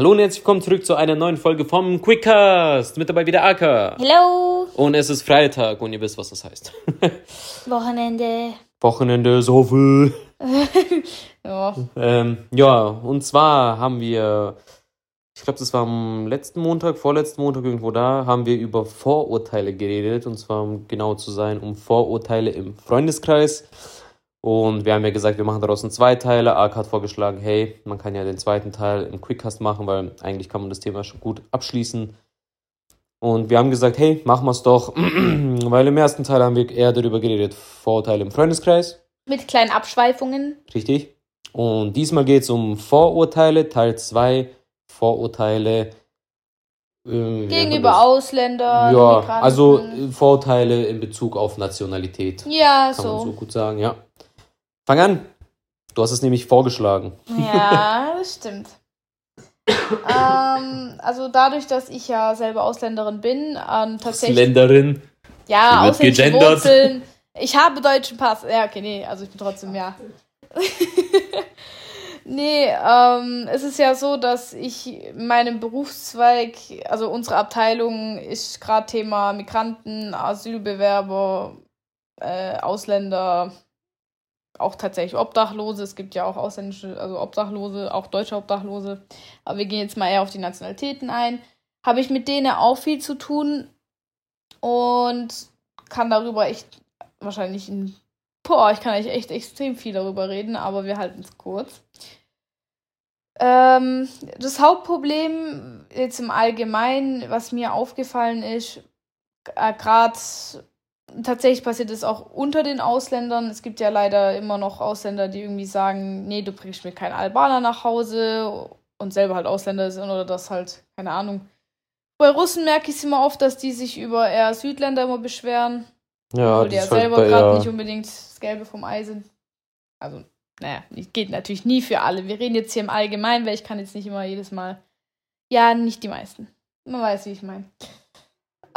Hallo und herzlich willkommen zurück zu einer neuen Folge vom Quickcast. Mit dabei wieder Aka. Hello. Und es ist Freitag und ihr wisst, was das heißt. Wochenende. Wochenende, Soffel. Ja. Ähm, ja, und zwar haben wir, ich glaube, das war am letzten Montag, vorletzten Montag irgendwo da, haben wir über Vorurteile geredet. Und zwar, um genau zu sein, um Vorurteile im Freundeskreis. Und wir haben ja gesagt, wir machen daraus einen Zweiteiler. Ark hat vorgeschlagen, hey, man kann ja den zweiten Teil im Quickcast machen, weil eigentlich kann man das Thema schon gut abschließen. Und wir haben gesagt, hey, machen wir es doch, weil im ersten Teil haben wir eher darüber geredet, Vorurteile im Freundeskreis. Mit kleinen Abschweifungen. Richtig. Und diesmal geht es um Vorurteile, Teil 2, Vorurteile äh, man Gegenüber? Ausländern, Ja, Migranten. also Vorurteile in Bezug auf Nationalität. Ja, Kann man so so. gut sagen, ja. Fang an. Du hast es nämlich vorgeschlagen. Ja, das stimmt. ähm, also dadurch, dass ich ja selber Ausländerin bin, ähm, tatsächlich. Länderin. Ja, Wird ausländische gegendert. Wurzeln. Ich habe deutschen Pass. Ja, okay, nee, also ich bin trotzdem, ja. nee, ähm, es ist ja so, dass ich in meinem Berufszweig, also unsere Abteilung ist gerade Thema Migranten, Asylbewerber, äh, Ausländer, auch tatsächlich Obdachlose. Es gibt ja auch ausländische, also Obdachlose, auch deutsche Obdachlose. Aber wir gehen jetzt mal eher auf die Nationalitäten ein. Habe ich mit denen auch viel zu tun und kann darüber echt wahrscheinlich ein. Boah, ich kann eigentlich echt extrem viel darüber reden, aber wir halten es kurz. Ähm, das Hauptproblem jetzt im Allgemeinen, was mir aufgefallen ist, äh, gerade tatsächlich passiert es auch unter den Ausländern. Es gibt ja leider immer noch Ausländer, die irgendwie sagen, nee, du bringst mir keinen Albaner nach Hause und selber halt Ausländer sind oder das halt, keine Ahnung. Bei Russen merke ich es immer oft, dass die sich über eher Südländer immer beschweren. Ja, Obwohl die ja halt selber bei- gerade ja. nicht unbedingt das Gelbe vom Ei sind. Also, naja, geht natürlich nie für alle. Wir reden jetzt hier im Allgemeinen, weil ich kann jetzt nicht immer jedes Mal. Ja, nicht die meisten. Man weiß, wie ich meine.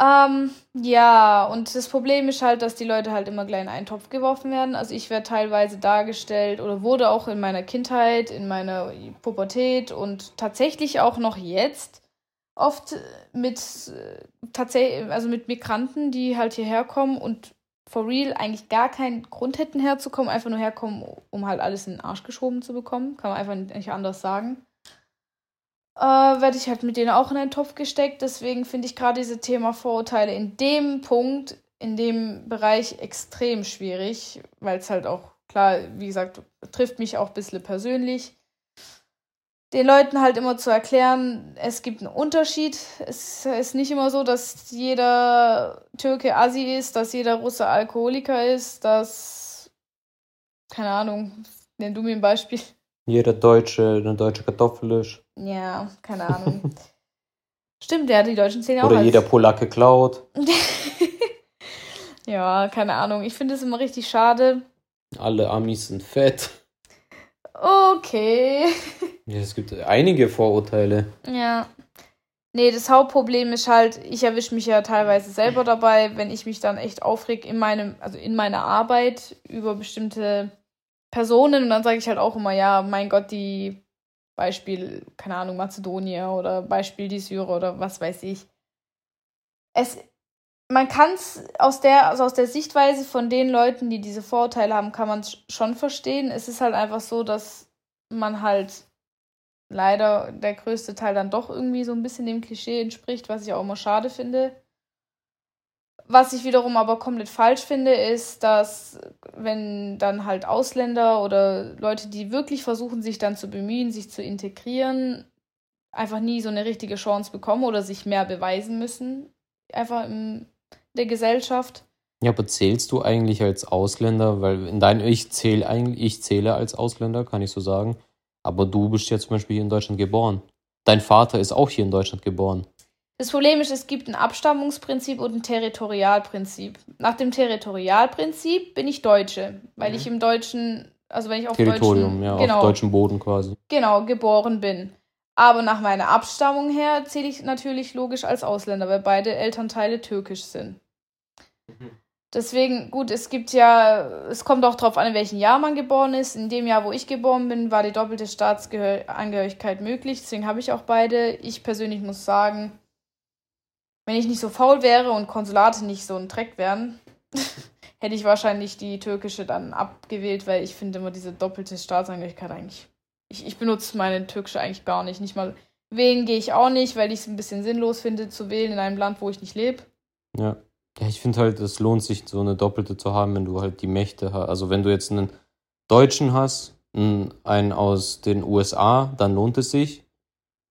Ähm, ja, und das Problem ist halt, dass die Leute halt immer gleich in einen Topf geworfen werden. Also ich werde teilweise dargestellt oder wurde auch in meiner Kindheit, in meiner Pubertät und tatsächlich auch noch jetzt oft mit tatsächlich, also mit Migranten, die halt hierher kommen und for real eigentlich gar keinen Grund hätten herzukommen, einfach nur herkommen, um halt alles in den Arsch geschoben zu bekommen. Kann man einfach nicht anders sagen. Äh, werde ich halt mit denen auch in einen Topf gesteckt. Deswegen finde ich gerade diese Thema Vorurteile in dem Punkt, in dem Bereich extrem schwierig, weil es halt auch, klar, wie gesagt, trifft mich auch ein bisschen persönlich den Leuten halt immer zu erklären, es gibt einen Unterschied. Es ist nicht immer so, dass jeder Türke Assi ist, dass jeder Russe Alkoholiker ist, dass, keine Ahnung, nenn du mir ein Beispiel. Jeder Deutsche eine deutsche Kartoffel ist. Ja, keine Ahnung. Stimmt, ja, die Deutschen zählen auch Oder als... jeder Polacke klaut. ja, keine Ahnung. Ich finde es immer richtig schade. Alle Amis sind fett. Okay. Ja, es gibt einige Vorurteile. Ja. Nee, das Hauptproblem ist halt, ich erwische mich ja teilweise selber dabei, wenn ich mich dann echt aufreg in meinem, also in meiner Arbeit über bestimmte Personen und dann sage ich halt auch immer, ja, mein Gott, die Beispiel, keine Ahnung, Mazedonier oder Beispiel die Syrer oder was weiß ich. Es, man kann es aus der, also aus der Sichtweise von den Leuten, die diese Vorurteile haben, kann man es schon verstehen. Es ist halt einfach so, dass man halt leider der größte Teil dann doch irgendwie so ein bisschen dem Klischee entspricht, was ich auch immer schade finde. Was ich wiederum aber komplett falsch finde, ist, dass wenn dann halt Ausländer oder Leute, die wirklich versuchen, sich dann zu bemühen, sich zu integrieren, einfach nie so eine richtige Chance bekommen oder sich mehr beweisen müssen, einfach in der Gesellschaft. Ja, aber zählst du eigentlich als Ausländer? Weil in deinem ich zähle eigentlich, ich zähle als Ausländer, kann ich so sagen. Aber du bist ja zum Beispiel hier in Deutschland geboren. Dein Vater ist auch hier in Deutschland geboren. Das Problem ist, es gibt ein Abstammungsprinzip und ein Territorialprinzip. Nach dem Territorialprinzip bin ich Deutsche, weil ich im deutschen, also wenn ich auf Territorium, deutschen, ja, genau, auf deutschem Boden quasi. genau, geboren bin. Aber nach meiner Abstammung her zähle ich natürlich logisch als Ausländer, weil beide Elternteile türkisch sind. Deswegen, gut, es gibt ja, es kommt auch darauf an, in welchem Jahr man geboren ist. In dem Jahr, wo ich geboren bin, war die doppelte Staatsangehörigkeit möglich. Deswegen habe ich auch beide. Ich persönlich muss sagen, wenn ich nicht so faul wäre und Konsulate nicht so ein Dreck wären, hätte ich wahrscheinlich die türkische dann abgewählt, weil ich finde immer diese doppelte Staatsangehörigkeit eigentlich. Ich, ich benutze meine türkische eigentlich gar nicht. Nicht mal wählen gehe ich auch nicht, weil ich es ein bisschen sinnlos finde, zu wählen in einem Land, wo ich nicht lebe. Ja. Ja, ich finde halt, es lohnt sich, so eine doppelte zu haben, wenn du halt die Mächte hast. Also wenn du jetzt einen Deutschen hast, einen aus den USA, dann lohnt es sich,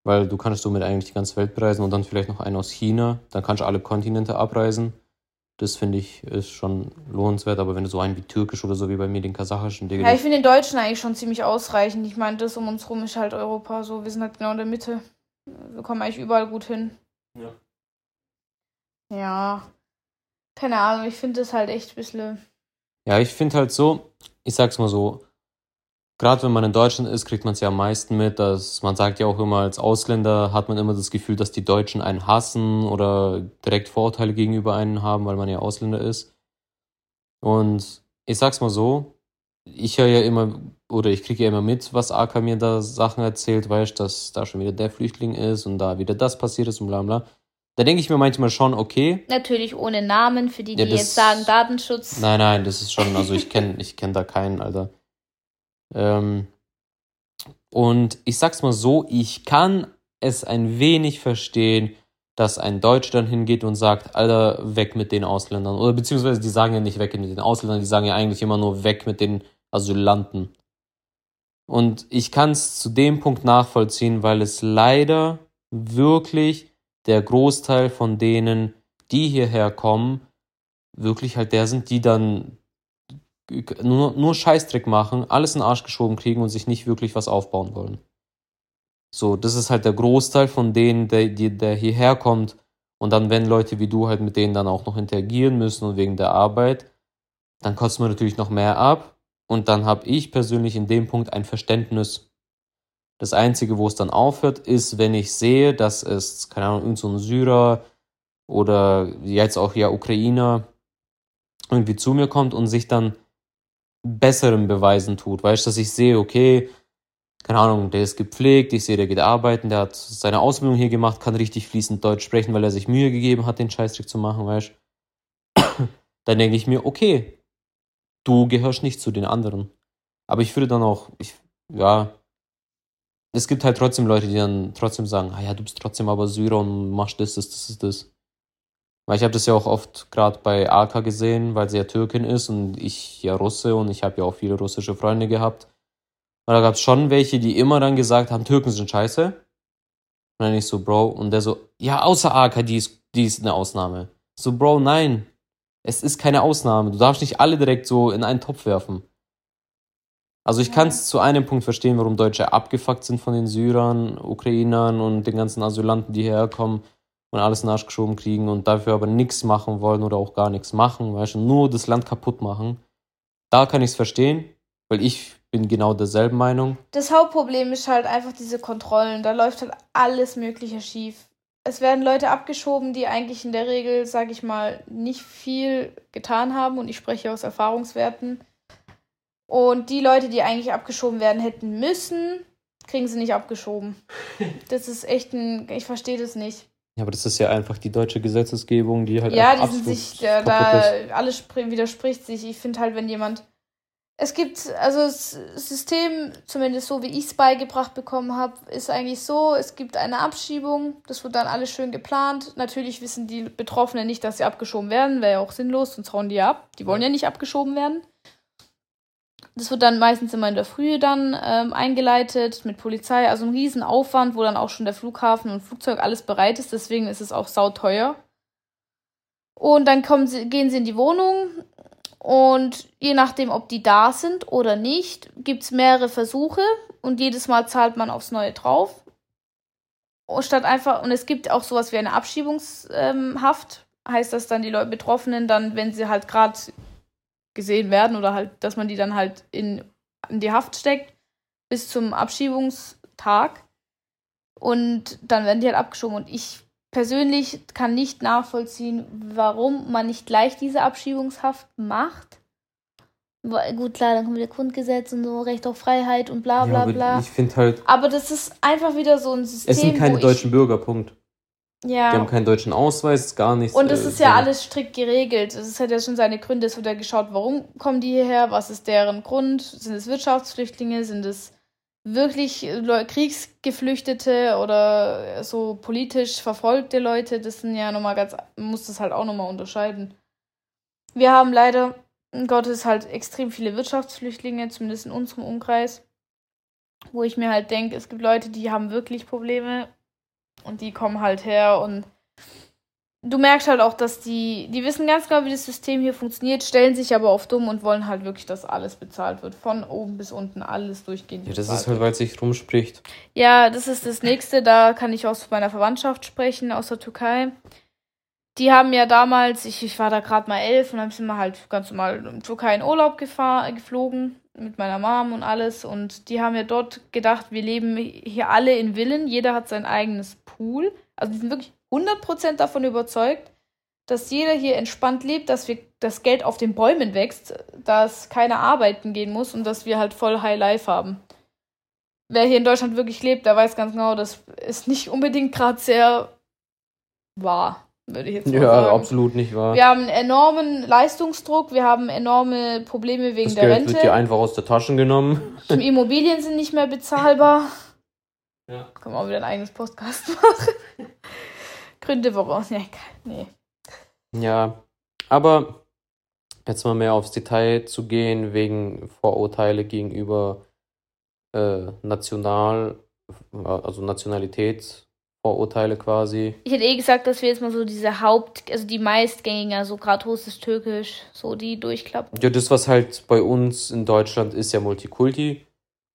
weil du kannst somit eigentlich die ganze Welt bereisen und dann vielleicht noch einen aus China, dann kannst du alle Kontinente abreisen. Das finde ich ist schon lohnenswert, aber wenn du so einen wie türkisch oder so wie bei mir den kasachischen, Digga. Ja, ich finde den Deutschen eigentlich schon ziemlich ausreichend. Ich meine, das um uns rum ist halt Europa so, wir sind halt genau in der Mitte. Wir kommen eigentlich überall gut hin. Ja. Ja, keine Ahnung, ich finde das halt echt ein bisschen. Ja, ich finde halt so, ich sag's mal so, gerade wenn man in Deutschland ist, kriegt man es ja am meisten mit, dass man sagt ja auch immer, als Ausländer hat man immer das Gefühl, dass die Deutschen einen hassen oder direkt Vorurteile gegenüber einen haben, weil man ja Ausländer ist. Und ich sag's mal so, ich höre ja immer, oder ich kriege ja immer mit, was AK mir da Sachen erzählt, weißt dass da schon wieder der Flüchtling ist und da wieder das passiert ist und bla bla. Da denke ich mir manchmal schon, okay. Natürlich ohne Namen, für die, die ja, jetzt sagen Datenschutz. Nein, nein, das ist schon, also ich kenne ich kenn da keinen, Alter. Ähm, und ich sag's mal so, ich kann es ein wenig verstehen, dass ein Deutscher dann hingeht und sagt, Alter, weg mit den Ausländern. Oder beziehungsweise die sagen ja nicht weg mit den Ausländern, die sagen ja eigentlich immer nur weg mit den Asylanten. Und ich kann es zu dem Punkt nachvollziehen, weil es leider wirklich der Großteil von denen, die hierher kommen, wirklich halt der sind, die dann nur, nur Scheißdreck machen, alles in den Arsch geschoben kriegen und sich nicht wirklich was aufbauen wollen. So, das ist halt der Großteil von denen, der, der hierher kommt. Und dann, wenn Leute wie du halt mit denen dann auch noch interagieren müssen und wegen der Arbeit, dann kostet man natürlich noch mehr ab. Und dann habe ich persönlich in dem Punkt ein Verständnis das Einzige, wo es dann aufhört, ist, wenn ich sehe, dass es, keine Ahnung, irgendein so Syrer oder jetzt auch ja Ukrainer irgendwie zu mir kommt und sich dann besseren Beweisen tut. Weißt du, dass ich sehe, okay, keine Ahnung, der ist gepflegt, ich sehe, der geht arbeiten, der hat seine Ausbildung hier gemacht, kann richtig fließend Deutsch sprechen, weil er sich Mühe gegeben hat, den Scheißtrick zu machen, weißt. Dann denke ich mir, okay, du gehörst nicht zu den anderen. Aber ich würde dann auch, ich, ja, es gibt halt trotzdem Leute, die dann trotzdem sagen, ah ja, du bist trotzdem aber Syrer und machst das, das, das, das. Weil ich habe das ja auch oft gerade bei Aka gesehen, weil sie ja Türkin ist und ich ja Russe und ich habe ja auch viele russische Freunde gehabt. Und da gab es schon welche, die immer dann gesagt haben, Türken sind scheiße. Und dann ich so, Bro, und der so, ja, außer AK, die ist, die ist eine Ausnahme. So, Bro, nein. Es ist keine Ausnahme. Du darfst nicht alle direkt so in einen Topf werfen. Also ich kann es zu einem Punkt verstehen, warum Deutsche abgefuckt sind von den Syrern, Ukrainern und den ganzen Asylanten, die hierher kommen und alles nachgeschoben kriegen und dafür aber nichts machen wollen oder auch gar nichts machen, weißt du, nur das Land kaputt machen. Da kann ich es verstehen, weil ich bin genau derselben Meinung. Das Hauptproblem ist halt einfach diese Kontrollen. Da läuft halt alles Mögliche schief. Es werden Leute abgeschoben, die eigentlich in der Regel, sage ich mal, nicht viel getan haben und ich spreche aus Erfahrungswerten und die Leute, die eigentlich abgeschoben werden hätten müssen, kriegen sie nicht abgeschoben. Das ist echt ein. Ich verstehe das nicht. Ja, aber das ist ja einfach die deutsche Gesetzesgebung, die halt. Ja, die sind sich, da, da alles widerspricht sich. Ich finde halt, wenn jemand. Es gibt, also das System, zumindest so wie ich es beigebracht bekommen habe, ist eigentlich so, es gibt eine Abschiebung, das wird dann alles schön geplant. Natürlich wissen die Betroffenen nicht, dass sie abgeschoben werden, wäre ja auch sinnlos, sonst hauen die ab. Die wollen ja nicht abgeschoben werden. Das wird dann meistens immer in der Früh dann ähm, eingeleitet mit Polizei. Also ein Riesenaufwand, wo dann auch schon der Flughafen und Flugzeug alles bereit ist. Deswegen ist es auch sauteuer. Und dann kommen sie, gehen sie in die Wohnung und je nachdem, ob die da sind oder nicht, gibt es mehrere Versuche und jedes Mal zahlt man aufs Neue drauf. Und statt einfach, und es gibt auch sowas wie eine Abschiebungshaft, heißt das dann die Leute Betroffenen dann, wenn sie halt gerade gesehen werden oder halt, dass man die dann halt in, in die Haft steckt bis zum Abschiebungstag und dann werden die halt abgeschoben und ich persönlich kann nicht nachvollziehen, warum man nicht gleich diese Abschiebungshaft macht. Gut, klar, dann kommt wieder Grundgesetz und so, Recht auf Freiheit und bla bla ja, bla. Ich finde halt. Aber das ist einfach wieder so ein System. Es sind keine deutschen Bürger, Punkt. Ja. Die haben keinen deutschen Ausweis, gar nichts. Und es äh, ist ja so. alles strikt geregelt. Es hat ja schon seine Gründe. Es wird ja geschaut, warum kommen die hierher, was ist deren Grund? Sind es Wirtschaftsflüchtlinge? Sind es wirklich Leu- Kriegsgeflüchtete oder so politisch verfolgte Leute? Das sind ja nochmal ganz, man muss das halt auch nochmal unterscheiden. Wir haben leider Gottes halt extrem viele Wirtschaftsflüchtlinge, zumindest in unserem Umkreis, wo ich mir halt denke, es gibt Leute, die haben wirklich Probleme und die kommen halt her und du merkst halt auch, dass die, die wissen ganz genau, wie das System hier funktioniert, stellen sich aber auf dumm und wollen halt wirklich, dass alles bezahlt wird. Von oben bis unten alles durchgehend. Ja, das ist halt, weil es sich rumspricht. Ja, das ist das nächste. Da kann ich aus meiner Verwandtschaft sprechen, aus der Türkei. Die haben ja damals, ich, ich war da gerade mal elf und dann sind wir halt ganz normal in Türkei in Urlaub gefahr, geflogen mit meiner Mom und alles. Und die haben ja dort gedacht, wir leben hier alle in Villen, jeder hat sein eigenes Pool. Also die sind wirklich 100% davon überzeugt, dass jeder hier entspannt lebt, dass wir das Geld auf den Bäumen wächst, dass keiner arbeiten gehen muss und dass wir halt voll High Life haben wer hier in Deutschland wirklich lebt, der weiß ganz genau, das ist nicht unbedingt gerade sehr wahr, würde ich jetzt mal Ja, sagen. absolut nicht wahr. Wir haben einen enormen Leistungsdruck, wir haben enorme Probleme wegen das der Geld wird dir Rente. einfach aus der Taschen genommen. Immobilien sind nicht mehr bezahlbar. Ja. Können wir auch wieder ein eigenes Podcast machen. Gründe, woraus. Ja, egal. nee. Ja, aber jetzt mal mehr aufs Detail zu gehen, wegen Vorurteile gegenüber äh, National, also Nationalitätsvorurteile quasi. Ich hätte eh gesagt, dass wir jetzt mal so diese Haupt-, also die meistgängigen, also gerade Russisch, Türkisch, so die durchklappen. Ja, das, was halt bei uns in Deutschland ist, ja Multikulti.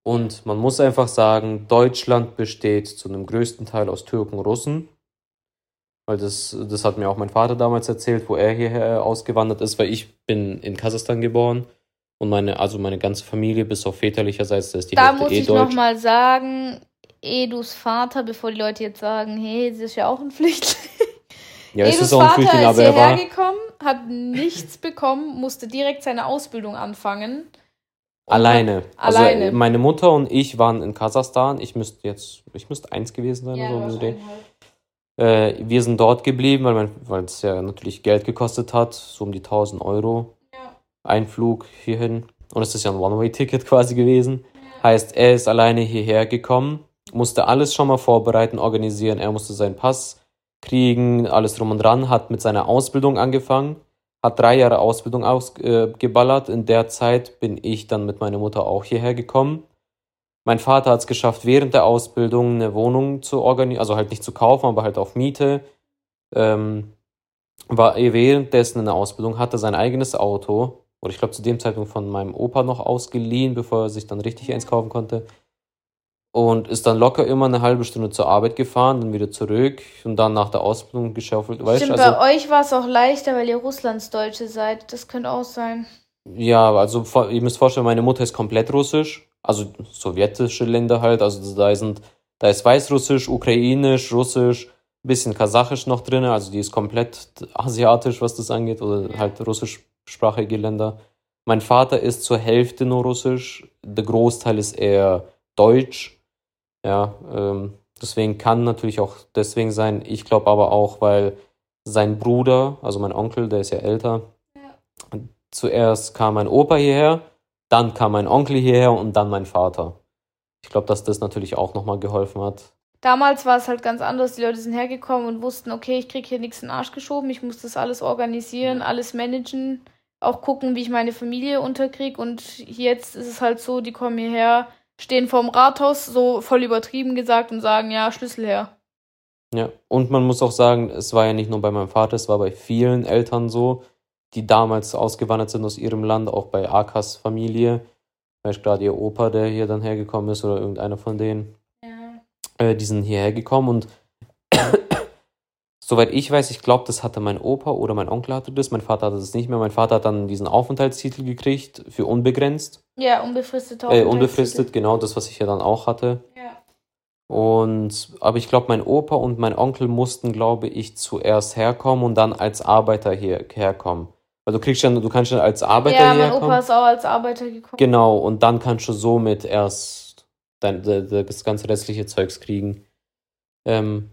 Und man muss einfach sagen, Deutschland besteht zu einem größten Teil aus Türken und Russen. Weil das, das hat mir auch mein Vater damals erzählt, wo er hierher ausgewandert ist, weil ich bin in Kasachstan geboren. Und meine, also meine ganze Familie, bis auf väterlicherseits, da ist die Da Hälfte muss eh ich deutsch. nochmal sagen, Edus Vater, bevor die Leute jetzt sagen, hey, sie ist ja auch ein Flüchtling. Ja, Edus ist auch ein Vater Flüchtling, ist er hierher war. gekommen, hat nichts bekommen, musste direkt seine Ausbildung anfangen. Alleine. Alleine. Also meine Mutter und ich waren in Kasachstan. Ich müsste jetzt, ich müsste eins gewesen sein Ja, oder so. halt. Äh, wir sind dort geblieben, weil es ja natürlich Geld gekostet hat, so um die 1000 Euro. Ja. Einflug hierhin. Und es ist ja ein One-Way-Ticket quasi gewesen. Heißt, er ist alleine hierher gekommen, musste alles schon mal vorbereiten, organisieren. Er musste seinen Pass kriegen, alles drum und dran, hat mit seiner Ausbildung angefangen, hat drei Jahre Ausbildung ausgeballert. Äh. In der Zeit bin ich dann mit meiner Mutter auch hierher gekommen. Mein Vater hat es geschafft, während der Ausbildung eine Wohnung zu organisieren, also halt nicht zu kaufen, aber halt auf Miete. Ähm, war eh währenddessen in der Ausbildung, hatte sein eigenes Auto, oder ich glaube zu dem Zeitpunkt von meinem Opa noch ausgeliehen, bevor er sich dann richtig eins kaufen konnte. Und ist dann locker immer eine halbe Stunde zur Arbeit gefahren, dann wieder zurück und dann nach der Ausbildung geschaufelt. Weißt Stimmt, also, bei euch war es auch leichter, weil ihr Russlandsdeutsche seid. Das könnte auch sein. Ja, also ihr müsst vorstellen, meine Mutter ist komplett russisch, also sowjetische Länder halt, also da sind, da ist Weißrussisch, Ukrainisch, Russisch, ein bisschen Kasachisch noch drin, also die ist komplett asiatisch, was das angeht, oder halt russischsprachige Länder. Mein Vater ist zur Hälfte nur Russisch, der Großteil ist eher Deutsch, ja, ähm, deswegen kann natürlich auch deswegen sein, ich glaube aber auch, weil sein Bruder, also mein Onkel, der ist ja älter, zuerst kam mein Opa hierher, dann kam mein Onkel hierher und dann mein Vater. Ich glaube, dass das natürlich auch nochmal geholfen hat. Damals war es halt ganz anders. Die Leute sind hergekommen und wussten, okay, ich krieg hier nichts in den Arsch geschoben. Ich muss das alles organisieren, alles managen, auch gucken, wie ich meine Familie unterkrieg. Und jetzt ist es halt so, die kommen hierher, stehen vorm Rathaus, so voll übertrieben gesagt, und sagen, ja, Schlüssel her. Ja, und man muss auch sagen, es war ja nicht nur bei meinem Vater, es war bei vielen Eltern so, die damals ausgewandert sind aus ihrem Land, auch bei Akas Familie. Vielleicht gerade ihr Opa, der hier dann hergekommen ist, oder irgendeiner von denen. Ja. äh, die sind hierher gekommen und soweit ich weiß, ich glaube, das hatte mein Opa oder mein Onkel hatte das, mein Vater hatte das nicht mehr. Mein Vater hat dann diesen Aufenthaltstitel gekriegt für unbegrenzt, Ja, unbefristet äh, unbefristet, genau das, was ich ja dann auch hatte. Ja. Und, aber ich glaube, mein Opa und mein Onkel mussten, glaube ich, zuerst herkommen und dann als Arbeiter hierher kommen. Weil du kriegst dann, du kannst dann als Arbeiter Ja, mein herkommen. Opa ist auch als Arbeiter gekommen. Genau, und dann kannst du somit erst dein, de- de- das ganze restliche Zeugs kriegen. Ähm,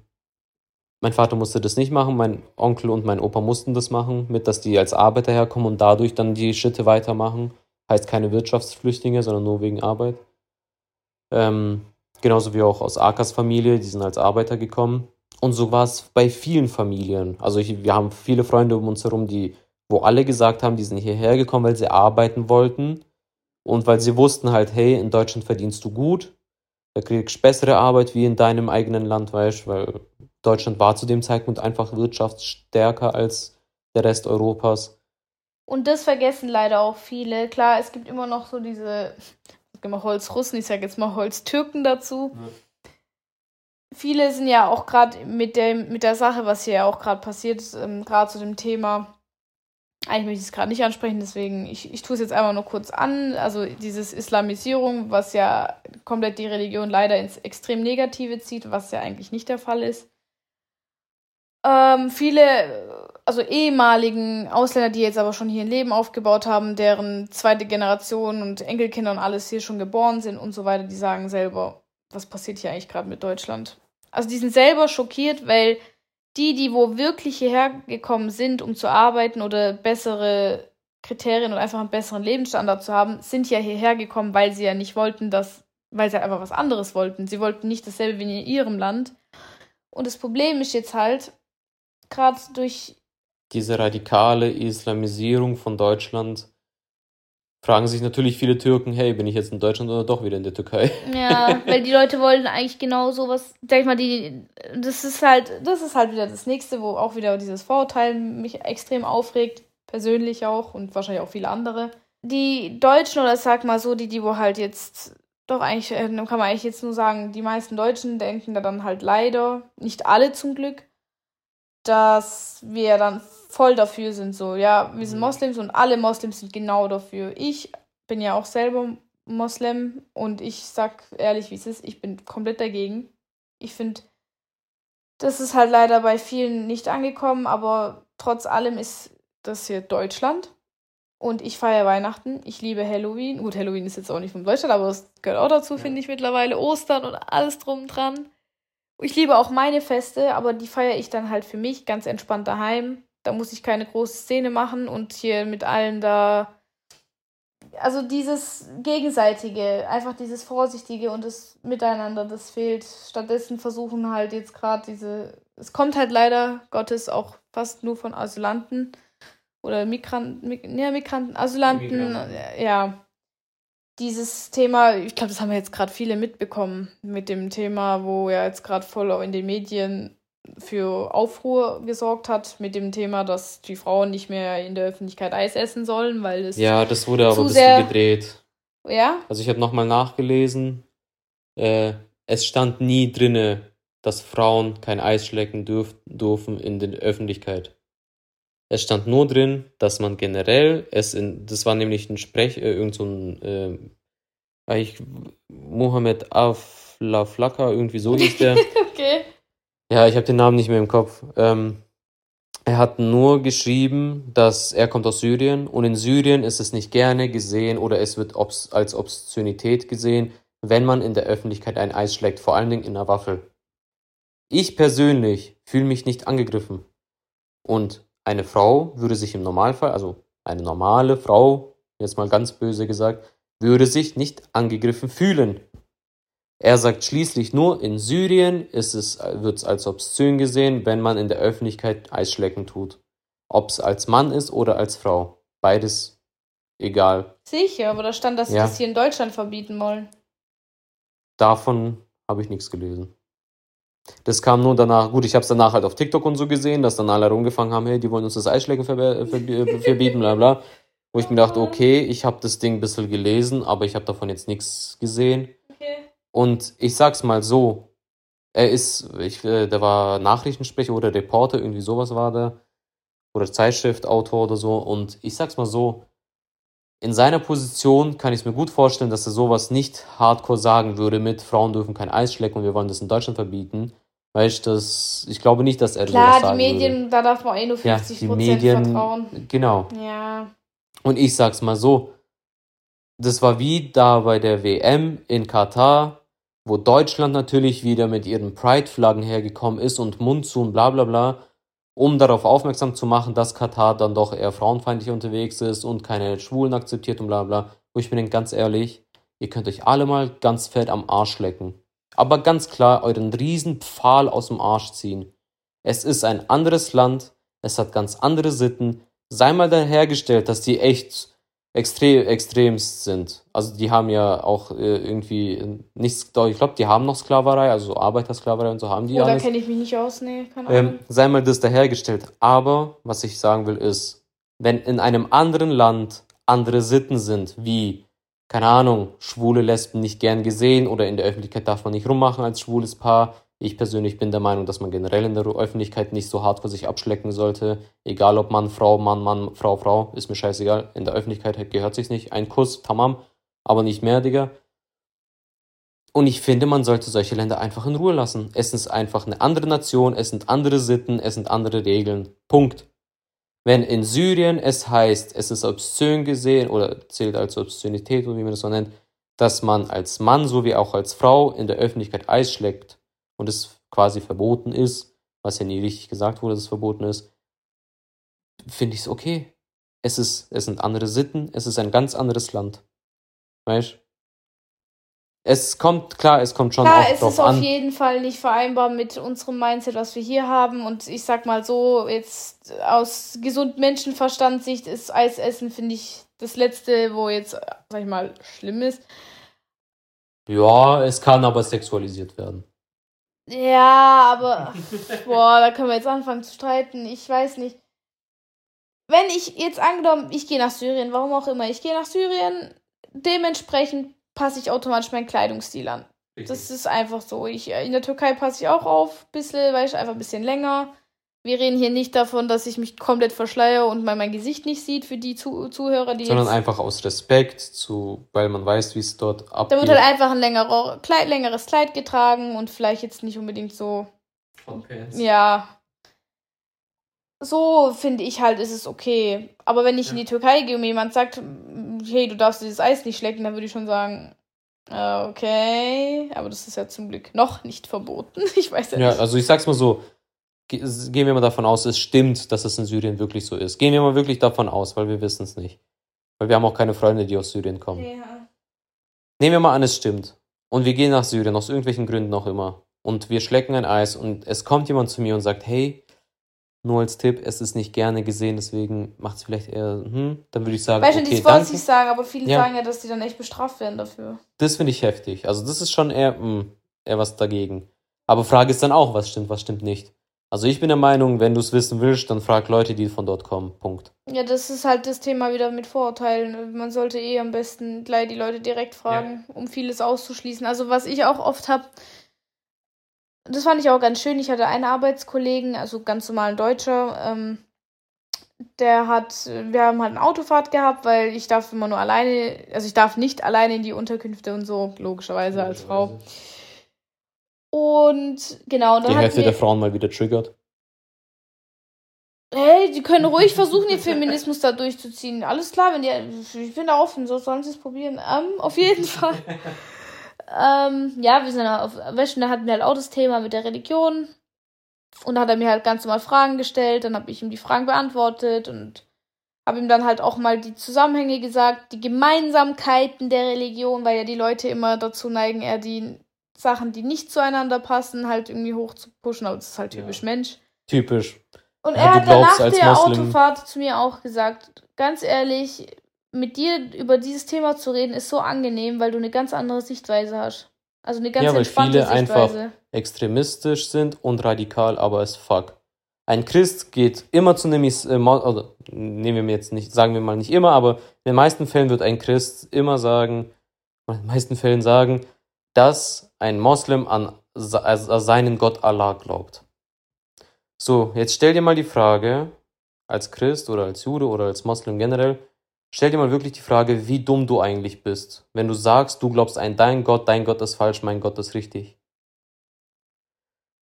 mein Vater musste das nicht machen, mein Onkel und mein Opa mussten das machen, mit dass die als Arbeiter herkommen und dadurch dann die Schritte weitermachen. Heißt keine Wirtschaftsflüchtlinge, sondern nur wegen Arbeit. Ähm, genauso wie auch aus Akas Familie, die sind als Arbeiter gekommen. Und so war es bei vielen Familien. Also ich, wir haben viele Freunde um uns herum, die, wo alle gesagt haben, die sind hierher gekommen, weil sie arbeiten wollten. Und weil sie wussten halt, hey, in Deutschland verdienst du gut, da kriegst du bessere Arbeit wie in deinem eigenen Land, weißt weil Deutschland war zu dem Zeitpunkt einfach wirtschaftsstärker als der Rest Europas. Und das vergessen leider auch viele. Klar, es gibt immer noch so diese, ich sag immer Holzrussen, ich sage jetzt mal Holztürken dazu. Viele sind ja auch gerade mit der, mit der Sache, was hier ja auch gerade passiert, ähm, gerade zu dem Thema, eigentlich möchte ich es gerade nicht ansprechen, deswegen, ich, ich tue es jetzt einfach nur kurz an. Also dieses Islamisierung, was ja komplett die Religion leider ins extrem Negative zieht, was ja eigentlich nicht der Fall ist. Ähm, viele, also ehemaligen Ausländer, die jetzt aber schon hier ein Leben aufgebaut haben, deren zweite Generation und Enkelkinder und alles hier schon geboren sind und so weiter, die sagen selber, was passiert hier eigentlich gerade mit Deutschland? Also die sind selber schockiert, weil die, die wo wirklich hierher gekommen sind, um zu arbeiten oder bessere Kriterien und einfach einen besseren Lebensstandard zu haben, sind ja hierher gekommen, weil sie ja nicht wollten, dass, weil sie einfach was anderes wollten. Sie wollten nicht dasselbe wie in ihrem Land. Und das Problem ist jetzt halt, gerade durch Diese radikale Islamisierung von Deutschland fragen sich natürlich viele Türken, hey, bin ich jetzt in Deutschland oder doch wieder in der Türkei? Ja, weil die Leute wollen eigentlich genau sowas, sag ich mal, die, das ist halt, das ist halt wieder das nächste, wo auch wieder dieses Vorurteil mich extrem aufregt, persönlich auch und wahrscheinlich auch viele andere. Die Deutschen oder sag mal so, die, die wo halt jetzt, doch eigentlich, äh, kann man eigentlich jetzt nur sagen, die meisten Deutschen denken da dann halt leider, nicht alle zum Glück, dass wir dann voll dafür sind, so, ja, wir sind Mhm. Moslems und alle Moslems sind genau dafür. Ich bin ja auch selber Moslem und ich sag ehrlich, wie es ist, ich bin komplett dagegen. Ich finde, das ist halt leider bei vielen nicht angekommen, aber trotz allem ist das hier Deutschland und ich feiere Weihnachten. Ich liebe Halloween. Gut, Halloween ist jetzt auch nicht von Deutschland, aber es gehört auch dazu, Ja. finde ich mittlerweile. Ostern und alles drum dran. Ich liebe auch meine Feste, aber die feiere ich dann halt für mich ganz entspannt daheim. Da muss ich keine große Szene machen und hier mit allen da. Also dieses Gegenseitige, einfach dieses Vorsichtige und das Miteinander, das fehlt. Stattdessen versuchen halt jetzt gerade diese. Es kommt halt leider Gottes auch fast nur von Asylanten oder Migranten, Mig ja, Migranten, Asylanten, Migranten. ja. Dieses Thema, ich glaube, das haben wir jetzt gerade viele mitbekommen mit dem Thema, wo ja jetzt gerade voll in den Medien für Aufruhr gesorgt hat, mit dem Thema, dass die Frauen nicht mehr in der Öffentlichkeit Eis essen sollen, weil es. Ja, das wurde aber ein bisschen gedreht. Ja? Also ich habe nochmal nachgelesen. Äh, es stand nie drinne, dass Frauen kein Eis schlecken dürf dürfen in der Öffentlichkeit. Es stand nur drin, dass man generell es in, das war nämlich ein Sprech, äh, irgend so ein, äh, eigentlich Mohammed Aflaflaka, irgendwie so hieß der. Okay. Ja, ich habe den Namen nicht mehr im Kopf. Ähm, er hat nur geschrieben, dass er kommt aus Syrien und in Syrien ist es nicht gerne gesehen oder es wird obs als Obszönität gesehen, wenn man in der Öffentlichkeit ein Eis schlägt, vor allen Dingen in einer Waffel. Ich persönlich fühle mich nicht angegriffen. Und eine Frau würde sich im Normalfall, also eine normale Frau, jetzt mal ganz böse gesagt, würde sich nicht angegriffen fühlen. Er sagt schließlich nur, in Syrien ist es, wird es als obszön gesehen, wenn man in der Öffentlichkeit Eisschlecken tut. Ob es als Mann ist oder als Frau. Beides egal. Sicher, aber da stand, dass sie Ja. das hier in Deutschland verbieten wollen. Davon habe ich nichts gelesen. Das kam nur danach, gut, ich habe es danach halt auf TikTok und so gesehen, dass dann alle rumgefangen haben, hey, die wollen uns das Eisschlecken verbe- verbi- verbieten, bla bla. Wo ich mir dachte, okay, ich habe das Ding ein bisschen gelesen, aber ich habe davon jetzt nichts gesehen. Okay. Und ich sag's mal so, er ist, ich, äh, der war Nachrichtensprecher oder Reporter, irgendwie sowas war der. Oder Zeitschriftautor oder so. Und ich sag's mal so, in seiner Position kann ich es mir gut vorstellen, dass er sowas nicht hardcore sagen würde mit Frauen dürfen kein Eis schlecken und wir wollen das in Deutschland verbieten. Weißt du, ich glaube nicht, dass er Klar, sowas die sagen Medien, würde. da darf man eh nur Ja, 50 die Prozent Medien, vertrauen. genau. Ja. Und ich sag's mal so, das war wie da bei der WM in Katar, wo Deutschland natürlich wieder mit ihren Pride-Flaggen hergekommen ist und Mund zu und bla bla bla, um darauf aufmerksam zu machen, dass Katar dann doch eher frauenfeindlich unterwegs ist und keine Schwulen akzeptiert und bla bla. Wo ich mir denke, ganz ehrlich, ihr könnt euch alle mal ganz fett am Arsch lecken. Aber ganz klar euren riesen Pfahl aus dem Arsch ziehen. Es ist ein anderes Land, es hat ganz andere Sitten. Sei mal dahergestellt, dass die echt extrem extremst sind. Also die haben ja auch äh, irgendwie nichts, ich glaube, die haben noch Sklaverei, also Arbeitersklaverei und so haben die Oh, da kenne ich mich nicht aus, nee, keine Ahnung. Ähm, sei mal das dahergestellt. Aber was ich sagen will ist, wenn in einem anderen Land andere Sitten sind, wie, keine Ahnung, schwule Lesben nicht gern gesehen oder in der Öffentlichkeit darf man nicht rummachen als schwules Paar. Ich persönlich bin der Meinung, dass man generell in der Öffentlichkeit nicht so hart vor sich abschlecken sollte. Egal ob Mann, Frau, Mann, Mann, Frau, Frau, ist mir scheißegal. In der Öffentlichkeit gehört sich's nicht. Ein Kuss, tamam, aber nicht mehr, Digga. Und ich finde, man sollte solche Länder einfach in Ruhe lassen. Es ist einfach eine andere Nation, es sind andere Sitten, es sind andere Regeln. Punkt. Wenn in Syrien es heißt, es ist obszön gesehen oder zählt als Obszönität oder wie man das so nennt, dass man als Mann sowie auch als Frau in der Öffentlichkeit Eis schlägt und es quasi verboten ist, was ja nie richtig gesagt wurde, dass es verboten ist, finde ich es okay. Es, ist, es sind andere Sitten, es ist ein ganz anderes Land. Weißt Es kommt, klar, es kommt schon Klar, auch es drauf ist auf an. jeden Fall nicht vereinbar mit unserem Mindset, was wir hier haben. Und ich sag mal so, jetzt aus gesundem Menschenverstandssicht ist Eisessen, finde ich, das Letzte, wo jetzt, sag ich mal, schlimm ist. Ja, es kann aber sexualisiert werden. Ja, aber boah, da können wir jetzt anfangen zu streiten. Ich weiß nicht. Wenn ich jetzt angenommen, ich gehe nach Syrien, warum auch immer, ich gehe nach Syrien, dementsprechend passe ich automatisch meinen Kleidungsstil an. Das ist einfach so. Ich, in der Türkei passe ich auch auf, bisschen, weil ich einfach ein bisschen länger. Wir reden hier nicht davon, dass ich mich komplett verschleiere und man mein Gesicht nicht sieht für die Zu Zuhörer, die Sondern jetzt einfach aus Respekt, zu, weil man weiß, wie es dort Da abgeht. wird halt einfach ein längerer, Kleid, längeres Kleid getragen und vielleicht jetzt nicht unbedingt so, ja. So finde ich halt, ist es okay. Aber wenn ich in die Türkei gehe und mir jemand sagt, hey, du darfst dieses Eis nicht schlecken, dann würde ich schon sagen, äh, okay. Aber das ist ja zum Glück noch nicht verboten. Ich weiß ja, Ja, nicht. also ich sag's mal so, gehen wir mal davon aus, es stimmt, dass es in Syrien wirklich so ist. Gehen wir mal wirklich davon aus, weil wir wissen es nicht. Weil wir haben auch keine Freunde, die aus Syrien kommen. Ja. Nehmen wir mal an, es stimmt. Und wir gehen nach Syrien, aus irgendwelchen Gründen auch immer. Und wir schlecken ein Eis und es kommt jemand zu mir und sagt, hey, nur als Tipp, es ist nicht gerne gesehen, deswegen macht es vielleicht eher, hm, dann würde ich sagen, Weißt du, okay, das wollte danke. ich sagen, aber viele Ja. sagen ja, dass die dann echt bestraft werden dafür. Das finde ich heftig. Also das ist schon eher, hm, eher was dagegen. Aber Frage ist dann auch, was stimmt, was stimmt nicht. Also ich bin der Meinung, wenn du es wissen willst, dann frag Leute, die von dort kommen. Punkt. Ja, das ist halt das Thema wieder mit Vorurteilen. Man sollte eh am besten gleich die Leute direkt fragen, um vieles auszuschließen. Also was ich auch oft habe, das fand ich auch ganz schön. Ich hatte einen Arbeitskollegen, also ganz normalen Deutscher, ähm, der hat, wir haben halt eine Autofahrt gehabt, weil ich darf immer nur alleine, also ich darf nicht alleine in die Unterkünfte und so, logischerweise als Frau. Und genau, und dann Die Hälfte der Frauen mal wieder triggert. Hey, die können ruhig versuchen, den Feminismus da durchzuziehen. Alles klar, wenn die. Ich bin da offen, so sollen sie es probieren. Ähm, auf jeden Fall. ähm, ja, wir sind auf Wäschen, da hatten wir halt auch das Thema mit der Religion. Und da hat er mir halt ganz normal Fragen gestellt, dann habe ich ihm die Fragen beantwortet und habe ihm dann halt auch mal die Zusammenhänge gesagt, die Gemeinsamkeiten der Religion, weil ja die Leute immer dazu neigen, eher die Sachen, die nicht zueinander passen, halt irgendwie hoch zu pushen, aber das ist halt Ja. typisch Mensch. Typisch. Und Ja, er hat danach glaubst als der Moslem- Autofahrt zu mir auch gesagt, ganz ehrlich, mit dir über dieses Thema zu reden, ist so angenehm, weil du eine ganz andere Sichtweise hast. Also eine ganz Ja, weil entspannte viele einfach- Sichtweise. Extremistisch sind und radikal, aber es fuck. Ein Christ geht immer zu einem, Is äh, Mo- oder nehmen wir jetzt nicht, sagen wir mal nicht immer, aber in den meisten Fällen wird ein Christ immer sagen, in den meisten Fällen sagen, dass ein Moslem an, se- an seinen Gott Allah glaubt. So, jetzt stell dir mal die Frage, als Christ oder als Jude oder als Moslem generell, Stell dir mal wirklich die Frage, wie dumm du eigentlich bist, wenn du sagst, du glaubst an dein Gott, dein Gott ist falsch, mein Gott ist richtig.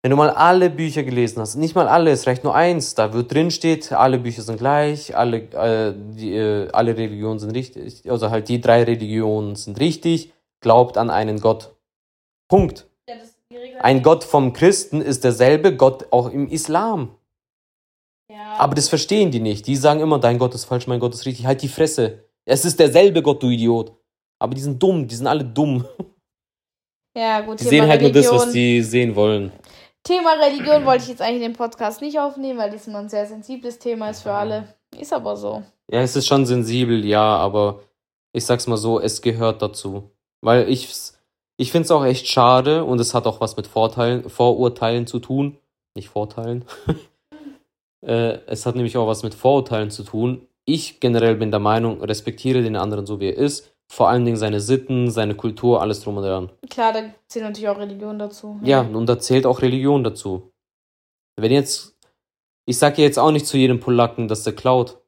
Wenn du mal alle Bücher gelesen hast, nicht mal alle, es reicht nur eins, da wird drin steht, alle Bücher sind gleich, alle, äh, die, äh, alle Religionen sind richtig, also halt die drei Religionen sind richtig, glaubt an einen Gott. Punkt. Ein Gott vom Christen ist derselbe Gott auch im Islam. Ja. Aber das verstehen die nicht. Die sagen immer, dein Gott ist falsch, mein Gott ist richtig. Halt die Fresse. Es ist derselbe Gott, du Idiot. Aber die sind dumm, die sind alle dumm. ja, gut. Die Thema sehen halt nur das, was die sehen wollen. Thema Religion wollte ich jetzt eigentlich in den Podcast nicht aufnehmen, weil das immer ein sehr sensibles Thema ist für alle. Ist aber so. Ja, es ist schon sensibel, ja, aber ich sag's mal so, es gehört dazu. Weil ich, ich find's auch echt schade und es hat auch was mit Vorteilen, Vorurteilen zu tun. Nicht Vorteilen. äh, es hat nämlich auch was mit Vorurteilen zu tun. Ich generell bin der Meinung, respektiere den anderen so wie er ist. Vor allen Dingen seine Sitten, seine Kultur, alles drum und dran. Klar, da zählt natürlich auch Religion dazu. Ja, und da zählt auch Religion dazu. Wenn jetzt, ich sag ja jetzt auch nicht zu jedem Polacken, dass der klaut.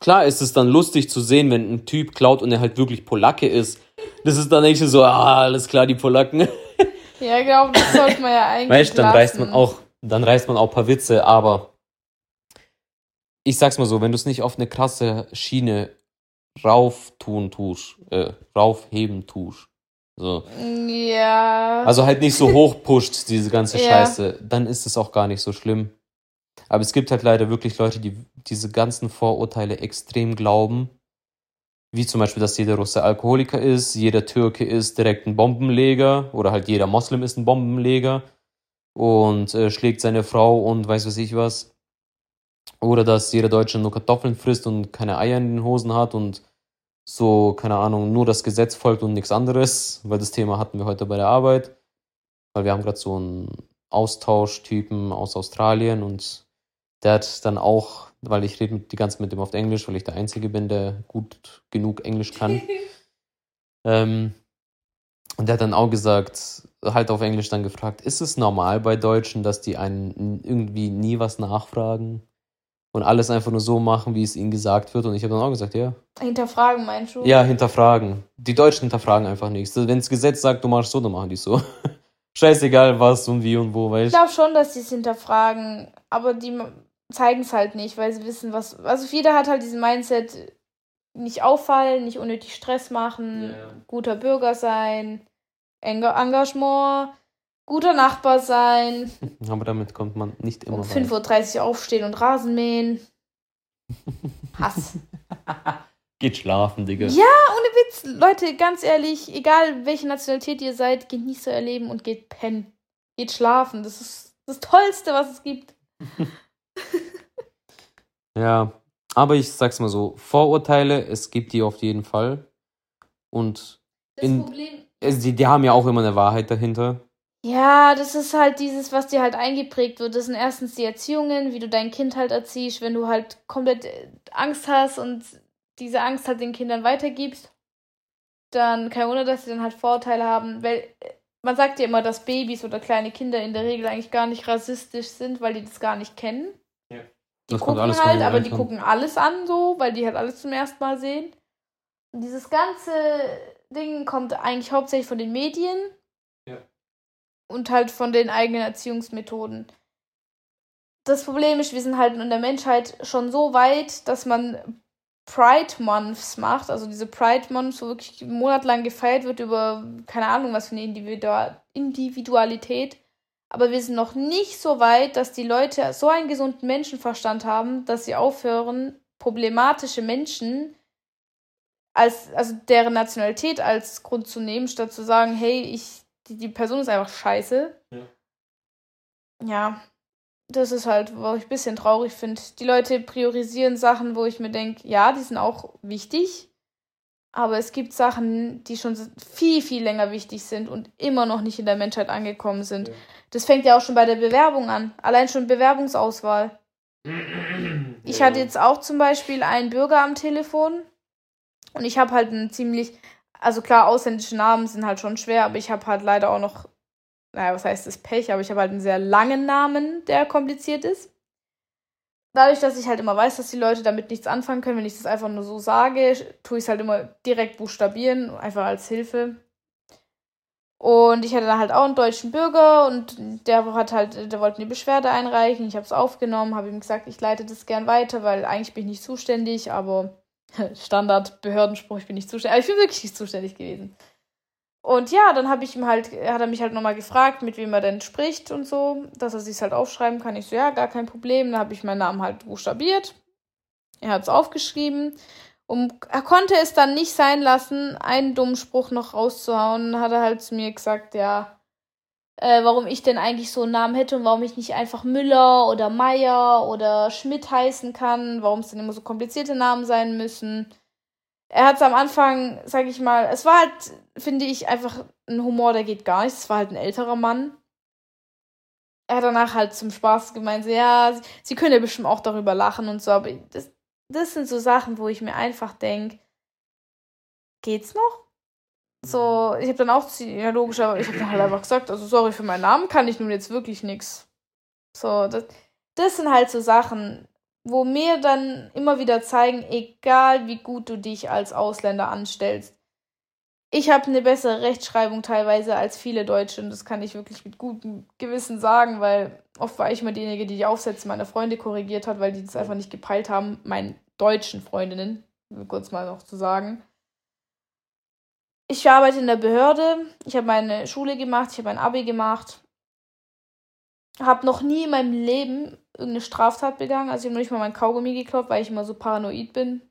Klar ist es dann lustig zu sehen, wenn ein Typ klaut und er halt wirklich Polacke ist. Das ist dann echt so, ah, alles klar, die Polacken. Ja, genau, das sollte man ja eigentlich. Weißt, dann lassen. reißt man auch, dann reißt man auch ein paar Witze, aber ich sag's mal so, wenn du es nicht auf eine krasse Schiene rauf tun tust, äh, raufheben tust, so. Ja. Also halt nicht so hoch pusht, diese ganze Ja. Scheiße, dann ist es auch gar nicht so schlimm. Aber es gibt halt leider wirklich Leute, die diese ganzen Vorurteile extrem glauben. Wie zum Beispiel, dass jeder Russe Alkoholiker ist, jeder Türke ist direkt ein Bombenleger oder halt jeder Moslem ist ein Bombenleger und äh, schlägt seine Frau und weiß was ich was. Oder dass jeder Deutsche nur Kartoffeln frisst und keine Eier in den Hosen hat und so, keine Ahnung, nur das Gesetz folgt und nichts anderes, weil das Thema hatten wir heute bei der Arbeit. Weil wir haben gerade so einen Austauschtypen aus Australien und der hat dann auch, weil ich rede mit- die ganze Zeit mit dem auf Englisch, weil ich der Einzige bin, der gut genug Englisch kann. ähm, und der hat dann auch gesagt, halt auf Englisch dann gefragt, ist es normal bei Deutschen, dass die einen irgendwie nie was nachfragen und alles einfach nur so machen, wie es ihnen gesagt wird? Und ich habe dann auch gesagt, ja. Hinterfragen, meinst du? Ja, hinterfragen. Die Deutschen hinterfragen einfach nichts. Wenn das Gesetz sagt, du machst so, dann machen die so. Scheißegal was und wie und wo, Ich weißt glaube schon, dass sie es hinterfragen, aber die zeigen es halt nicht, weil sie wissen, was. Also jeder hat halt diesen Mindset, nicht auffallen, nicht unnötig Stress machen, Ja. guter Bürger sein, Enge- Engagement, guter Nachbar sein, Aber damit kommt man nicht immer um weit. 5.30 Uhr aufstehen und Rasen mähen. Hass. Geht schlafen, Digga. Ja, ohne Witz. Leute, ganz ehrlich, egal welche Nationalität ihr seid, genießt euer Leben und geht pennen. Geht schlafen. Das ist das Tollste, was es gibt. Ja, aber ich sag's mal so, Vorurteile, es gibt die auf jeden Fall. Und Das In- Problem. es, die, die haben ja auch immer eine Wahrheit dahinter. Ja, das ist halt dieses, was dir halt eingeprägt wird. Das sind erstens die Erziehungen, wie du dein Kind halt erziehst, wenn du halt komplett äh, Angst hast und diese Angst halt den Kindern weitergibst, dann kein Wunder, dass sie dann halt Vorurteile haben, weil äh, man sagt ja immer, dass Babys oder kleine Kinder in der Regel eigentlich gar nicht rassistisch sind, weil die das gar nicht kennen. Die Das gucken alles halt, aber die gucken alles an so, weil die halt alles zum ersten Mal sehen. Und dieses ganze Ding kommt eigentlich hauptsächlich von den Medien Ja. und halt von den eigenen Erziehungsmethoden. Das Problem ist, wir sind halt in der Menschheit schon so weit, dass man Pride Months macht, also diese Pride Months, wo wirklich monatelang gefeiert wird über keine Ahnung was für eine Individua Individualität. Aber wir sind noch nicht so weit, dass die Leute so einen gesunden Menschenverstand haben, dass sie aufhören, problematische Menschen als, also deren Nationalität als Grund zu nehmen, statt zu sagen, hey, ich, die, die Person ist einfach scheiße. Ja. Ja, das ist halt, wo ich ein bisschen traurig finde. Die Leute priorisieren Sachen, wo ich mir denke, ja, die sind auch wichtig, aber es gibt Sachen, die schon viel, viel länger wichtig sind und immer noch nicht in der Menschheit angekommen sind. Ja. Das fängt ja auch schon bei der Bewerbung an. Allein schon Bewerbungsauswahl. Ich hatte jetzt auch zum Beispiel einen Bürger am Telefon und ich habe halt einen ziemlich, also klar, ausländische Namen sind halt schon schwer, aber ich habe halt leider auch noch, naja, was heißt das Pech, aber ich habe halt einen sehr langen Namen, der kompliziert ist. Dadurch, dass ich halt immer weiß, dass die Leute damit nichts anfangen können, wenn ich das einfach nur so sage, tue ich es halt immer direkt buchstabieren, einfach als Hilfe. Und ich hatte da halt auch einen deutschen Bürger und der hat halt, der wollte eine Beschwerde einreichen. Ich habe es aufgenommen, habe ihm gesagt, ich leite das gern weiter, weil eigentlich bin ich nicht zuständig, aber Standard Behördenspruch, ich bin nicht zuständig. Aber ich bin wirklich nicht zuständig gewesen. Und ja, dann habe ich ihm halt, hat er mich halt nochmal gefragt, mit wem er denn spricht und so, dass er sich halt aufschreiben kann. Ich so, ja, gar kein Problem. Dann habe ich meinen Namen halt buchstabiert. Er hat es aufgeschrieben. Und er konnte es dann nicht sein lassen, einen dummen Spruch noch rauszuhauen. Dann hat er halt zu mir gesagt, ja, äh, warum ich denn eigentlich so einen Namen hätte und warum ich nicht einfach Müller oder Meier oder Schmidt heißen kann, warum es denn immer so komplizierte Namen sein müssen. Er hat es am Anfang, sag ich mal, es war halt, finde ich, einfach ein Humor, der geht gar nicht. Es war halt ein älterer Mann. Er hat danach halt zum Spaß gemeint, so, ja, sie, sie können ja bestimmt auch darüber lachen und so, aber das, das sind so Sachen, wo ich mir einfach denke, geht's noch? So, ich habe dann auch, ja logisch, aber ich habe dann halt einfach gesagt, also sorry für meinen Namen, kann ich nun jetzt wirklich nichts. So, das, das sind halt so Sachen, wo mir dann immer wieder zeigen, egal wie gut du dich als Ausländer anstellst. Ich habe eine bessere Rechtschreibung teilweise als viele Deutsche und das kann ich wirklich mit gutem Gewissen sagen, weil oft war ich immer diejenige, die die Aufsätze meiner Freunde korrigiert hat, weil die das einfach nicht gepeilt haben, meinen deutschen Freundinnen, kurz mal noch zu sagen. Ich arbeite in der Behörde, ich habe meine Schule gemacht, ich habe mein Abi gemacht, habe noch nie in meinem Leben irgendeine Straftat begangen. Also ich habe noch nicht mal mein Kaugummi geklaut, weil ich immer so paranoid bin.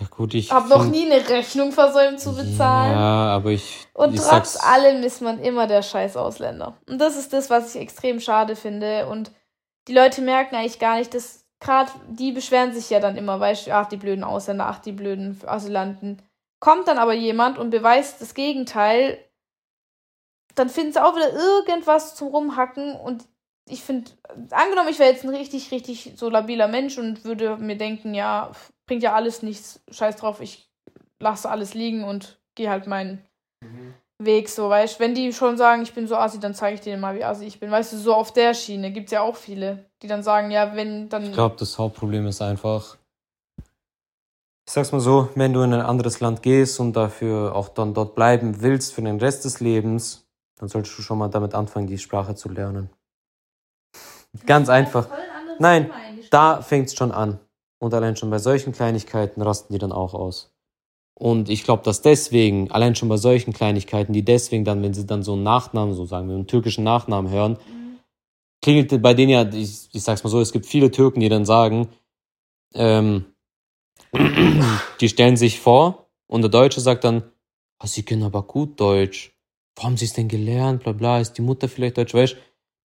Ja gut, ich habe noch nie eine Rechnung versäumt zu bezahlen. Ja, aber ich und ich trotz allem ist man immer der scheiß Ausländer. Und das ist das, was ich extrem schade finde. Und die Leute merken eigentlich gar nicht, dass gerade die beschweren sich ja dann immer, weißt du, ach die blöden Ausländer, ach die blöden Asylanten. Kommt dann aber jemand und beweist das Gegenteil, dann finden sie auch wieder irgendwas zum Rumhacken und ich finde, angenommen, ich wäre jetzt ein richtig, richtig so labiler Mensch und würde mir denken, ja, bringt ja alles nichts, scheiß drauf, ich lasse alles liegen und gehe halt meinen Weg, so, weißt Wenn die schon sagen, ich bin so assi, dann zeige ich denen mal, wie assi ich bin. Weißt du, so auf der Schiene gibt's ja auch viele, die dann sagen, ja, wenn, dann. Ich glaube, das Hauptproblem ist einfach, ich sag's mal so, wenn du in ein anderes Land gehst und dafür auch dann dort bleiben willst für den Rest des Lebens, dann solltest du schon mal damit anfangen, die Sprache zu lernen. Ganz einfach. Nein, Da fängt's schon an. Und allein schon bei solchen Kleinigkeiten rasten die dann auch aus. Und ich glaube, dass deswegen, allein schon bei solchen Kleinigkeiten, die deswegen dann, wenn sie dann so einen Nachnamen, so sagen wir, einen türkischen Nachnamen hören, klingelt bei denen ja, ich, ich sag's mal so, es gibt viele Türken, die dann sagen, ähm, die stellen sich vor und der Deutsche sagt dann, oh, sie können aber gut Deutsch. Wo haben sie es denn gelernt? Bla bla, ist die Mutter vielleicht Deutsch? Weißt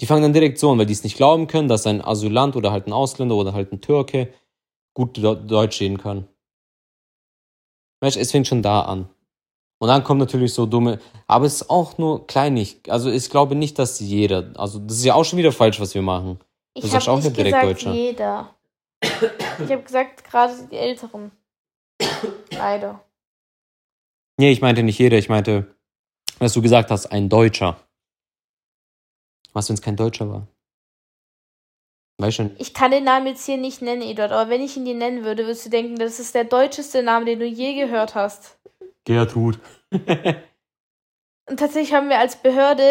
die fangen dann direkt so an, weil die es nicht glauben können, dass ein Asylant oder halt ein Ausländer oder halt ein Türke gut Deutsch reden kann. Weißt es fängt schon da an. Und dann kommt natürlich so dumme, aber es ist auch nur kleinig. Also ich glaube nicht, dass jeder, also das ist ja auch schon wieder falsch, was wir machen. Du Ich sagst habe auch nicht nicht direkt gesagt, Deutscher. jeder. Ich habe gesagt, gerade die Älteren. Leider. Nee, ich meinte nicht jeder, ich meinte, was du gesagt hast, ein Deutscher. Was, wenn es kein Deutscher war? Weißt schon. Ich kann den Namen jetzt hier nicht nennen, Eduard, aber wenn ich ihn dir nennen würde, würdest du denken, das ist der deutscheste Name, den du je gehört hast. Gertrud. Und tatsächlich haben wir als Behörde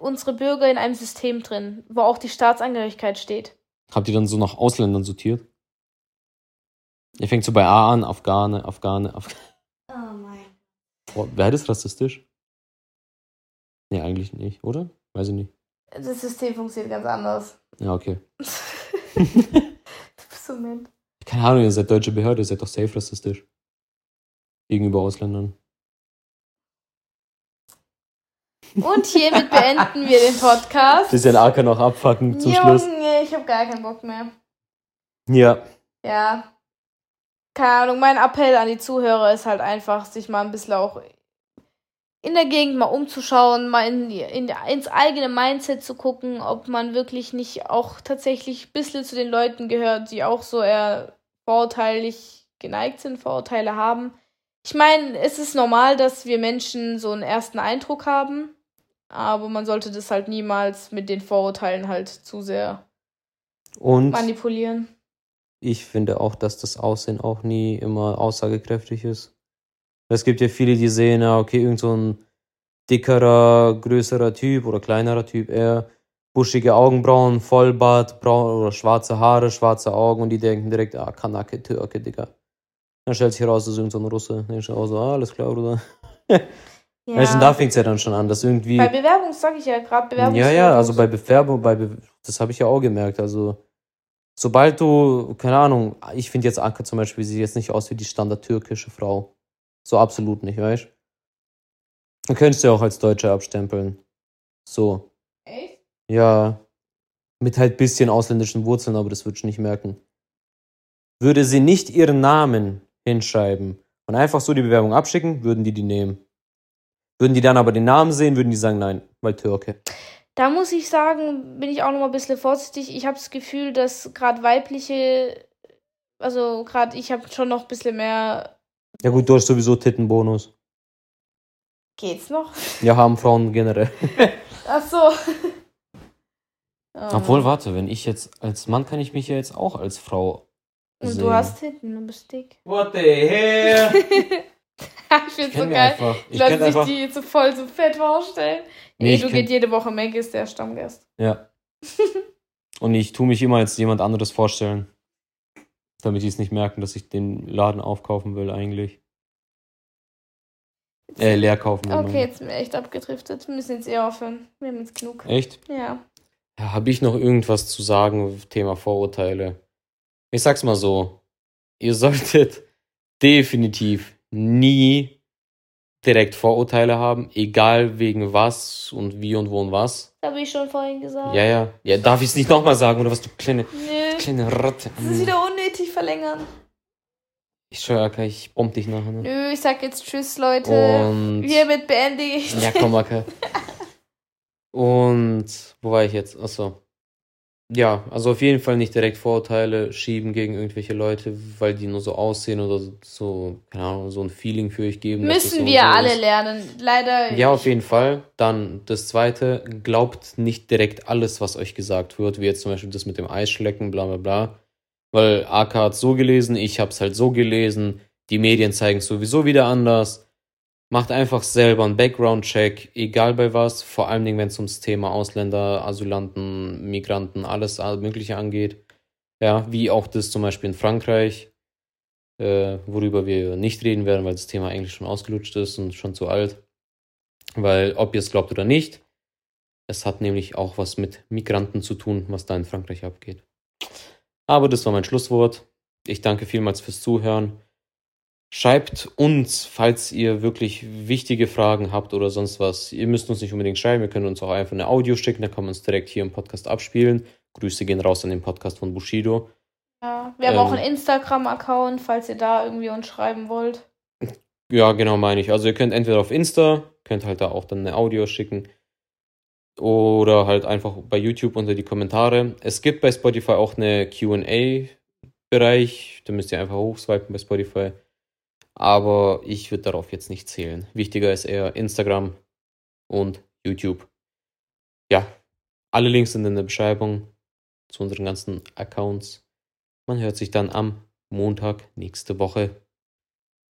unsere Bürger in einem System drin, wo auch die Staatsangehörigkeit steht. Habt ihr dann so nach Ausländern sortiert? Ihr fängt so bei A an, Afghane, Afghane, Afghane. Oh mein. Boah, Wäre das rassistisch? Nee, eigentlich nicht, oder? Weiß ich nicht. Das System funktioniert ganz anders. Ja, okay. du bist so nett. Keine Ahnung, ihr seid deutsche Behörde, ihr seid doch safe rassistisch. Gegenüber Ausländern. Und hiermit beenden wir den Podcast. Bisschen Acker noch abfacken zum Junge, Schluss. ich habe gar keinen Bock mehr. Ja. Ja. Keine Ahnung, mein Appell an die Zuhörer ist halt einfach, sich mal ein bisschen auch in der Gegend mal umzuschauen, mal in, in, ins eigene Mindset zu gucken, ob man wirklich nicht auch tatsächlich ein bisschen zu den Leuten gehört, die auch so eher vorurteilig geneigt sind, Vorurteile haben. Ich meine, es ist normal, dass wir Menschen so einen ersten Eindruck haben, aber man sollte das halt niemals mit den Vorurteilen halt zu sehr Und manipulieren. Ich finde auch, dass das Aussehen auch nie immer aussagekräftig ist. Es gibt ja viele, die sehen, ja, okay, irgend so ein dickerer, größerer Typ oder kleinerer Typ eher, buschige Augenbrauen, Vollbart, braun oder schwarze Haare, schwarze Augen und die denken direkt, ah, Kanake, Türke, Digga. Dann stellt sich heraus, das ist irgend so ein Russe. Dann ist auch so, ah, alles klar, Bruder. Ja. Weißt du, da fängt es ja dann schon an, dass irgendwie. Bei Bewerbung sage ich ja gerade Bewerbung. Ja, ja, also bei Bewerbung, bei Be das habe ich ja auch gemerkt. Also, sobald du, keine Ahnung, ich finde jetzt Anke zum Beispiel, sieht jetzt nicht aus wie die standard-türkische Frau. So absolut nicht, weißt du? Dann könntest du ja auch als Deutsche abstempeln. So. Echt? Ja. Mit halt bisschen ausländischen Wurzeln, aber das würdest du nicht merken. Würde sie nicht ihren Namen hinschreiben und einfach so die Bewerbung abschicken, würden die die nehmen. Würden die dann aber den Namen sehen, würden die sagen, nein, weil Türke. Da muss ich sagen, bin ich auch noch mal ein bisschen vorsichtig. Ich habe das Gefühl, dass gerade weibliche, also gerade ich habe schon noch ein bisschen mehr. Ja gut, du hast sowieso Tittenbonus. Geht's noch? Ja, haben Frauen generell. Ach so. Obwohl, warte, wenn ich jetzt als Mann kann ich mich ja jetzt auch als Frau Und du hast Titten, du bist dick. What the hell? ich find's so geil. Einfach, ich Lass sich einfach... die jetzt so voll so fett vorstellen. Nee, du gehst jede Woche Meg ist der Stammgast. Ja. Und ich tue mich immer als jemand anderes vorstellen. Damit die es nicht merken, dass ich den Laden aufkaufen will, eigentlich. Äh, leer kaufen will. Okay, jetzt sind wir echt abgedriftet. Wir müssen jetzt eher aufhören. Wir haben jetzt genug. Echt? Ja. ja Habe ich noch irgendwas zu sagen, Thema Vorurteile? Ich sag's mal so. Ihr solltet definitiv nie direkt Vorurteile haben, egal wegen was und wie und wo und was. Habe ich schon vorhin gesagt. Ja, ja. Ja, darf ich es nicht nochmal sagen oder was, du kleine, Nö. kleine Ratte? Das ist wieder unnötig verlängern. Ich schwöre, okay, ich bomb dich nachher. Ne? Nö, ich sag jetzt Tschüss, Leute. Und Hiermit beende ich. Ja, komm, okay. Und wo war ich jetzt? Achso ja, also auf jeden Fall nicht direkt Vorurteile schieben gegen irgendwelche Leute, weil die nur so aussehen oder so, keine Ahnung, so ein Feeling für euch geben. Müssen so wir so alle ist. lernen, leider. Ja, auf jeden Fall. Dann das zweite, glaubt nicht direkt alles, was euch gesagt wird, wie jetzt zum Beispiel das mit dem Eisschlecken, bla bla bla. Weil AK hat so gelesen, ich hab's halt so gelesen, die Medien zeigen es sowieso wieder anders. Macht einfach selber einen Background-Check, egal bei was, vor allen Dingen, wenn es ums Thema Ausländer, Asylanten, Migranten, alles Mögliche angeht. Ja, wie auch das zum Beispiel in Frankreich, äh, worüber wir nicht reden werden, weil das Thema eigentlich schon ausgelutscht ist und schon zu alt. Weil, ob ihr es glaubt oder nicht, es hat nämlich auch was mit Migranten zu tun, was da in Frankreich abgeht. Aber das war mein Schlusswort. Ich danke vielmals fürs Zuhören. Schreibt uns, falls ihr wirklich wichtige Fragen habt oder sonst was. Ihr müsst uns nicht unbedingt schreiben, ihr könnt uns auch einfach eine Audio schicken, dann kann man uns direkt hier im Podcast abspielen. Grüße gehen raus an den Podcast von Bushido. Ja, wir haben ähm, auch einen Instagram-Account, falls ihr da irgendwie uns schreiben wollt. Ja, genau meine ich. Also ihr könnt entweder auf Insta, könnt halt da auch dann eine Audio schicken. Oder halt einfach bei YouTube unter die Kommentare. Es gibt bei Spotify auch eine QA-Bereich. Da müsst ihr einfach hochswipen bei Spotify. Aber ich würde darauf jetzt nicht zählen. Wichtiger ist eher Instagram und YouTube. Ja, alle Links sind in der Beschreibung zu unseren ganzen Accounts. Man hört sich dann am Montag nächste Woche.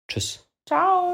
Tschüss. Ciao.